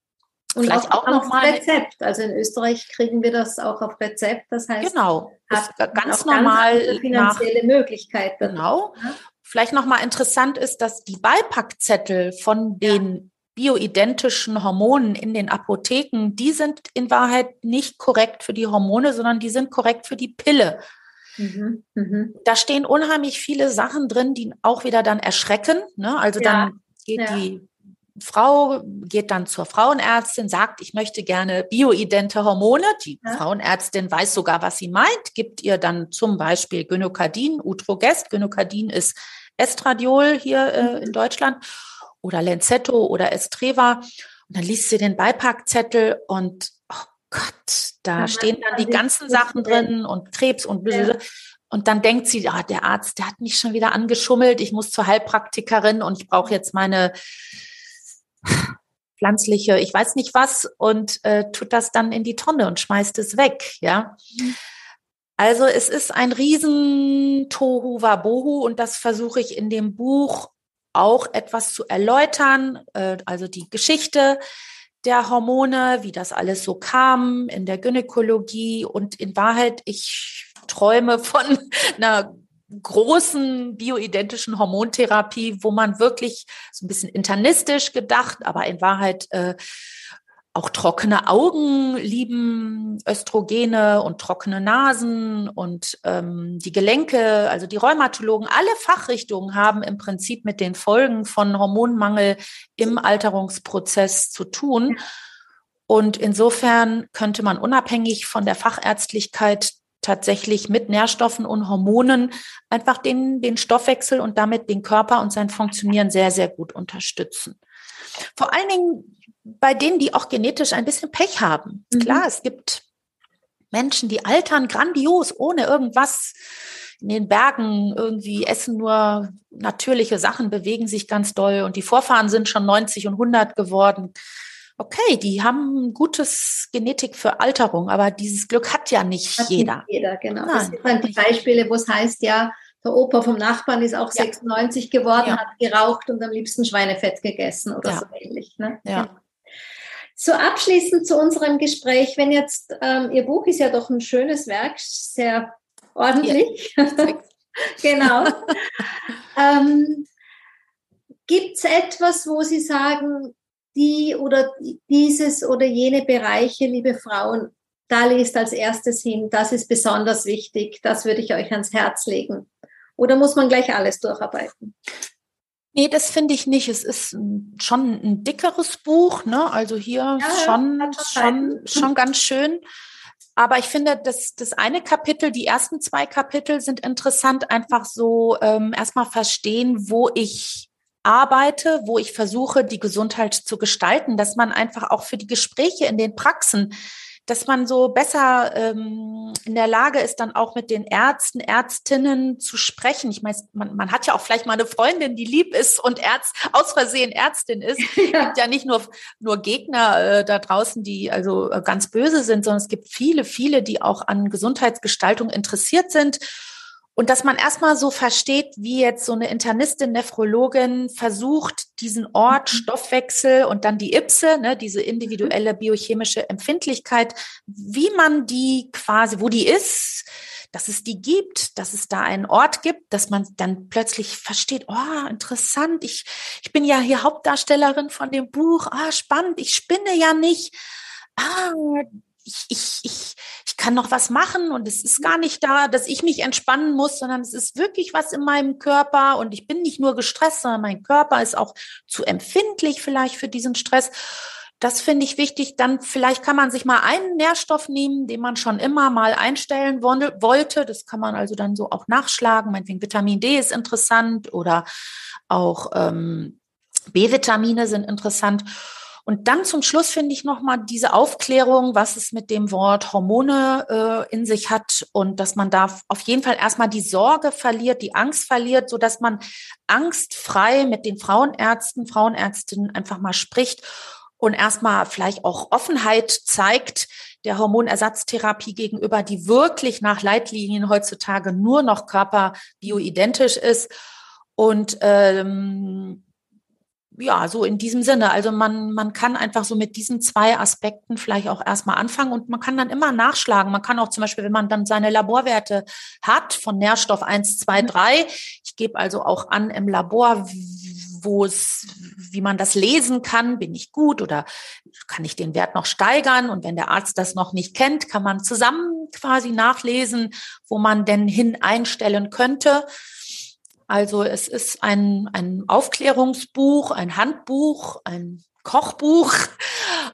Und Vielleicht auch, auch noch mal Rezept. Also in Österreich kriegen wir das auch auf Rezept. Das heißt, genau, hat ganz normal ganz finanzielle nach, Möglichkeit. Genau. Ja? Vielleicht noch mal interessant ist, dass die Beipackzettel von den bioidentischen Hormonen in den Apotheken, die sind in Wahrheit nicht korrekt für die Hormone, sondern die sind korrekt für die Pille. Mhm, mh. Da stehen unheimlich viele Sachen drin, die auch wieder dann erschrecken. Ne? Also ja, dann geht ja. die Frau geht dann zur Frauenärztin, sagt, ich möchte gerne bioidente Hormone. Die ja. Frauenärztin weiß sogar, was sie meint, gibt ihr dann zum Beispiel Gynokardin, Utrogest. Gynokardin ist Estradiol hier äh, mhm. in Deutschland oder Lenzetto oder Estreva. Und dann liest sie den Beipackzettel und oh Gott, da ja, stehen dann die ganzen Sachen drin und Krebs und ja. Und dann denkt sie, ah, der Arzt, der hat mich schon wieder angeschummelt, ich muss zur Heilpraktikerin und ich brauche jetzt meine pflanzliche, ich weiß nicht was, und äh, tut das dann in die Tonne und schmeißt es weg, ja. Mhm. Also es ist ein riesen Tohu Wabohu und das versuche ich in dem Buch auch etwas zu erläutern, äh, also die Geschichte der Hormone, wie das alles so kam in der Gynäkologie und in Wahrheit, ich träume von einer großen bioidentischen Hormontherapie, wo man wirklich so ein bisschen internistisch gedacht, aber in Wahrheit äh, auch trockene Augen lieben Östrogene und trockene Nasen und ähm, die Gelenke, also die Rheumatologen, alle Fachrichtungen haben im Prinzip mit den Folgen von Hormonmangel im Alterungsprozess zu tun. Und insofern könnte man unabhängig von der Fachärztlichkeit tatsächlich mit Nährstoffen und Hormonen einfach den, den Stoffwechsel und damit den Körper und sein Funktionieren sehr, sehr gut unterstützen. Vor allen Dingen bei denen, die auch genetisch ein bisschen Pech haben. Mhm. Klar, es gibt Menschen, die altern grandios, ohne irgendwas in den Bergen irgendwie essen nur natürliche Sachen, bewegen sich ganz doll und die Vorfahren sind schon 90 und 100 geworden. Okay, die haben gutes Genetik für Alterung, aber dieses Glück hat ja nicht hat jeder. Nicht jeder, genau. Nein, das sind dann die Beispiele, wo es heißt, ja, der Opa vom Nachbarn ist auch ja. 96 geworden, ja. hat geraucht und am liebsten Schweinefett gegessen oder ja. so ähnlich. Ne? Ja. Genau. So abschließend zu unserem Gespräch, wenn jetzt, ähm, Ihr Buch ist ja doch ein schönes Werk, sehr ordentlich. Genau. ähm, Gibt es etwas, wo Sie sagen, die oder dieses oder jene Bereiche, liebe Frauen, da liest als erstes hin, das ist besonders wichtig, das würde ich euch ans Herz legen? Oder muss man gleich alles durcharbeiten? Nee, das finde ich nicht. Es ist schon ein dickeres Buch, ne? Also hier ja, schon, schon, schon ganz schön. Aber ich finde, dass das eine Kapitel, die ersten zwei Kapitel sind interessant, einfach so ähm, erstmal verstehen, wo ich arbeite, wo ich versuche, die Gesundheit zu gestalten, dass man einfach auch für die Gespräche in den Praxen dass man so besser ähm, in der Lage ist, dann auch mit den Ärzten, Ärztinnen zu sprechen. Ich meine, man, man hat ja auch vielleicht mal eine Freundin, die lieb ist und Ärzt, aus Versehen Ärztin ist. Es gibt ja nicht nur, nur Gegner äh, da draußen, die also äh, ganz böse sind, sondern es gibt viele, viele, die auch an Gesundheitsgestaltung interessiert sind und dass man erstmal so versteht, wie jetzt so eine Internistin, Nephrologin versucht, diesen Ort, mhm. Stoffwechsel und dann die Ipse, ne, diese individuelle biochemische Empfindlichkeit, wie man die quasi, wo die ist, dass es die gibt, dass es da einen Ort gibt, dass man dann plötzlich versteht, oh, interessant, ich, ich bin ja hier Hauptdarstellerin von dem Buch, ah, spannend, ich spinne ja nicht. Ah, ich, ich, ich, ich kann noch was machen und es ist gar nicht da, dass ich mich entspannen muss, sondern es ist wirklich was in meinem Körper und ich bin nicht nur gestresst, sondern mein Körper ist auch zu empfindlich vielleicht für diesen Stress. Das finde ich wichtig. Dann vielleicht kann man sich mal einen Nährstoff nehmen, den man schon immer mal einstellen wollte. Das kann man also dann so auch nachschlagen. Meinetwegen Vitamin D ist interessant oder auch ähm, B-Vitamine sind interessant. Und dann zum Schluss finde ich nochmal diese Aufklärung, was es mit dem Wort Hormone äh, in sich hat und dass man da auf jeden Fall erstmal die Sorge verliert, die Angst verliert, so dass man angstfrei mit den Frauenärzten, Frauenärztinnen einfach mal spricht und erstmal vielleicht auch Offenheit zeigt der Hormonersatztherapie gegenüber, die wirklich nach Leitlinien heutzutage nur noch körperbioidentisch ist. Und ähm, ja, so in diesem Sinne. Also man, man kann einfach so mit diesen zwei Aspekten vielleicht auch erstmal anfangen und man kann dann immer nachschlagen. Man kann auch zum Beispiel, wenn man dann seine Laborwerte hat von Nährstoff 1, 2, 3, ich gebe also auch an im Labor, wo es, wie man das lesen kann, bin ich gut oder kann ich den Wert noch steigern? Und wenn der Arzt das noch nicht kennt, kann man zusammen quasi nachlesen, wo man denn hin einstellen könnte. Also es ist ein, ein Aufklärungsbuch, ein Handbuch, ein Kochbuch,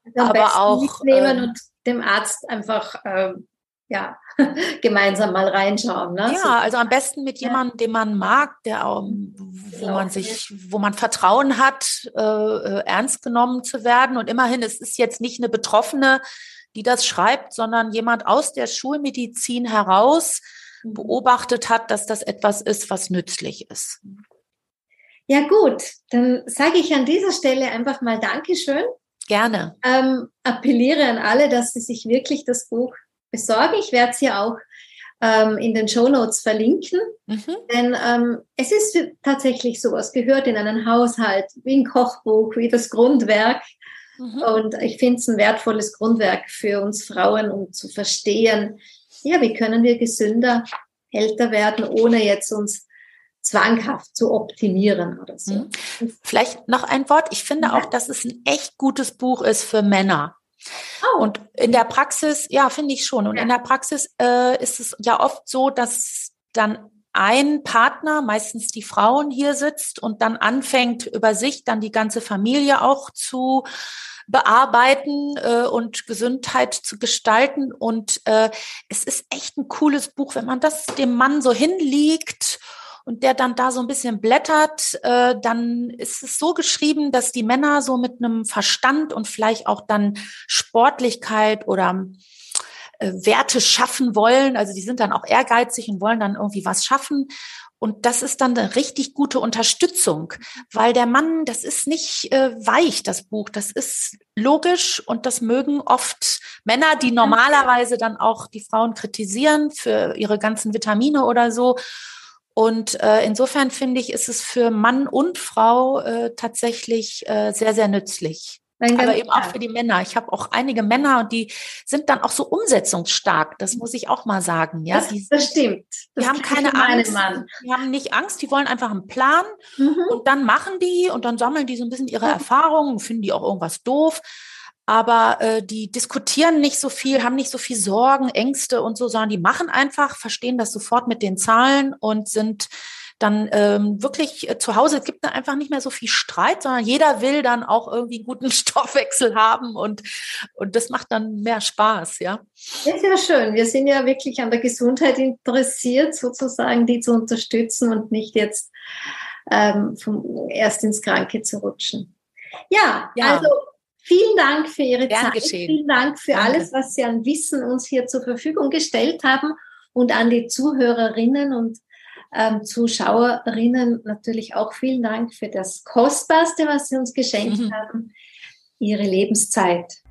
also aber auch nehmen ähm, und dem Arzt einfach ähm, ja gemeinsam mal reinschauen. Ne? Ja, also am besten mit jemandem, den man mag, der ähm, wo man sich, wo man Vertrauen hat, äh, äh, ernst genommen zu werden. Und immerhin, es ist jetzt nicht eine Betroffene, die das schreibt, sondern jemand aus der Schulmedizin heraus, beobachtet hat, dass das etwas ist, was nützlich ist. Ja gut, dann sage ich an dieser Stelle einfach mal Dankeschön. Gerne. Ähm, appelliere an alle, dass sie sich wirklich das Buch besorgen. Ich werde es hier auch ähm, in den Show Notes verlinken. Mhm. Denn ähm, es ist tatsächlich so, es gehört in einen Haushalt wie ein Kochbuch, wie das Grundwerk. Mhm. Und ich finde es ein wertvolles Grundwerk für uns Frauen, um zu verstehen, ja, wie können wir gesünder älter werden, ohne jetzt uns zwanghaft zu optimieren oder so. Mhm. Vielleicht noch ein Wort. Ich finde ja. auch, dass es ein echt gutes Buch ist für Männer. Oh. Und in der Praxis, ja, finde ich schon. Und ja. in der Praxis äh, ist es ja oft so, dass dann ein Partner, meistens die Frauen hier sitzt und dann anfängt über sich dann die ganze Familie auch zu bearbeiten äh, und Gesundheit zu gestalten. Und äh, es ist echt ein cooles Buch, wenn man das dem Mann so hinlegt und der dann da so ein bisschen blättert, äh, dann ist es so geschrieben, dass die Männer so mit einem Verstand und vielleicht auch dann Sportlichkeit oder äh, Werte schaffen wollen. Also die sind dann auch ehrgeizig und wollen dann irgendwie was schaffen. Und das ist dann eine richtig gute Unterstützung, weil der Mann, das ist nicht äh, weich, das Buch, das ist logisch und das mögen oft Männer, die normalerweise dann auch die Frauen kritisieren für ihre ganzen Vitamine oder so. Und äh, insofern finde ich, ist es für Mann und Frau äh, tatsächlich äh, sehr, sehr nützlich. Aber eben auch für die Männer. Ich habe auch einige Männer und die sind dann auch so umsetzungsstark. Das muss ich auch mal sagen. Ja, das, die, das stimmt. Das die haben keine Angst. Mann. Die haben nicht Angst. Die wollen einfach einen Plan mhm. und dann machen die und dann sammeln die so ein bisschen ihre mhm. Erfahrungen, finden die auch irgendwas doof aber äh, die diskutieren nicht so viel, haben nicht so viel Sorgen, Ängste und so, sondern die machen einfach, verstehen das sofort mit den Zahlen und sind dann ähm, wirklich äh, zu Hause. Es gibt da einfach nicht mehr so viel Streit, sondern jeder will dann auch irgendwie einen guten Stoffwechsel haben und, und das macht dann mehr Spaß, ja. Ja, sehr schön. Wir sind ja wirklich an der Gesundheit interessiert, sozusagen die zu unterstützen und nicht jetzt ähm, vom, erst ins Kranke zu rutschen. Ja, ja. also Vielen Dank für Ihre Gern Zeit. Geschehen. Vielen Dank für Danke. alles, was Sie an Wissen uns hier zur Verfügung gestellt haben und an die Zuhörerinnen und ähm, Zuschauerinnen natürlich auch vielen Dank für das Kostbarste, was Sie uns geschenkt mhm. haben, Ihre Lebenszeit.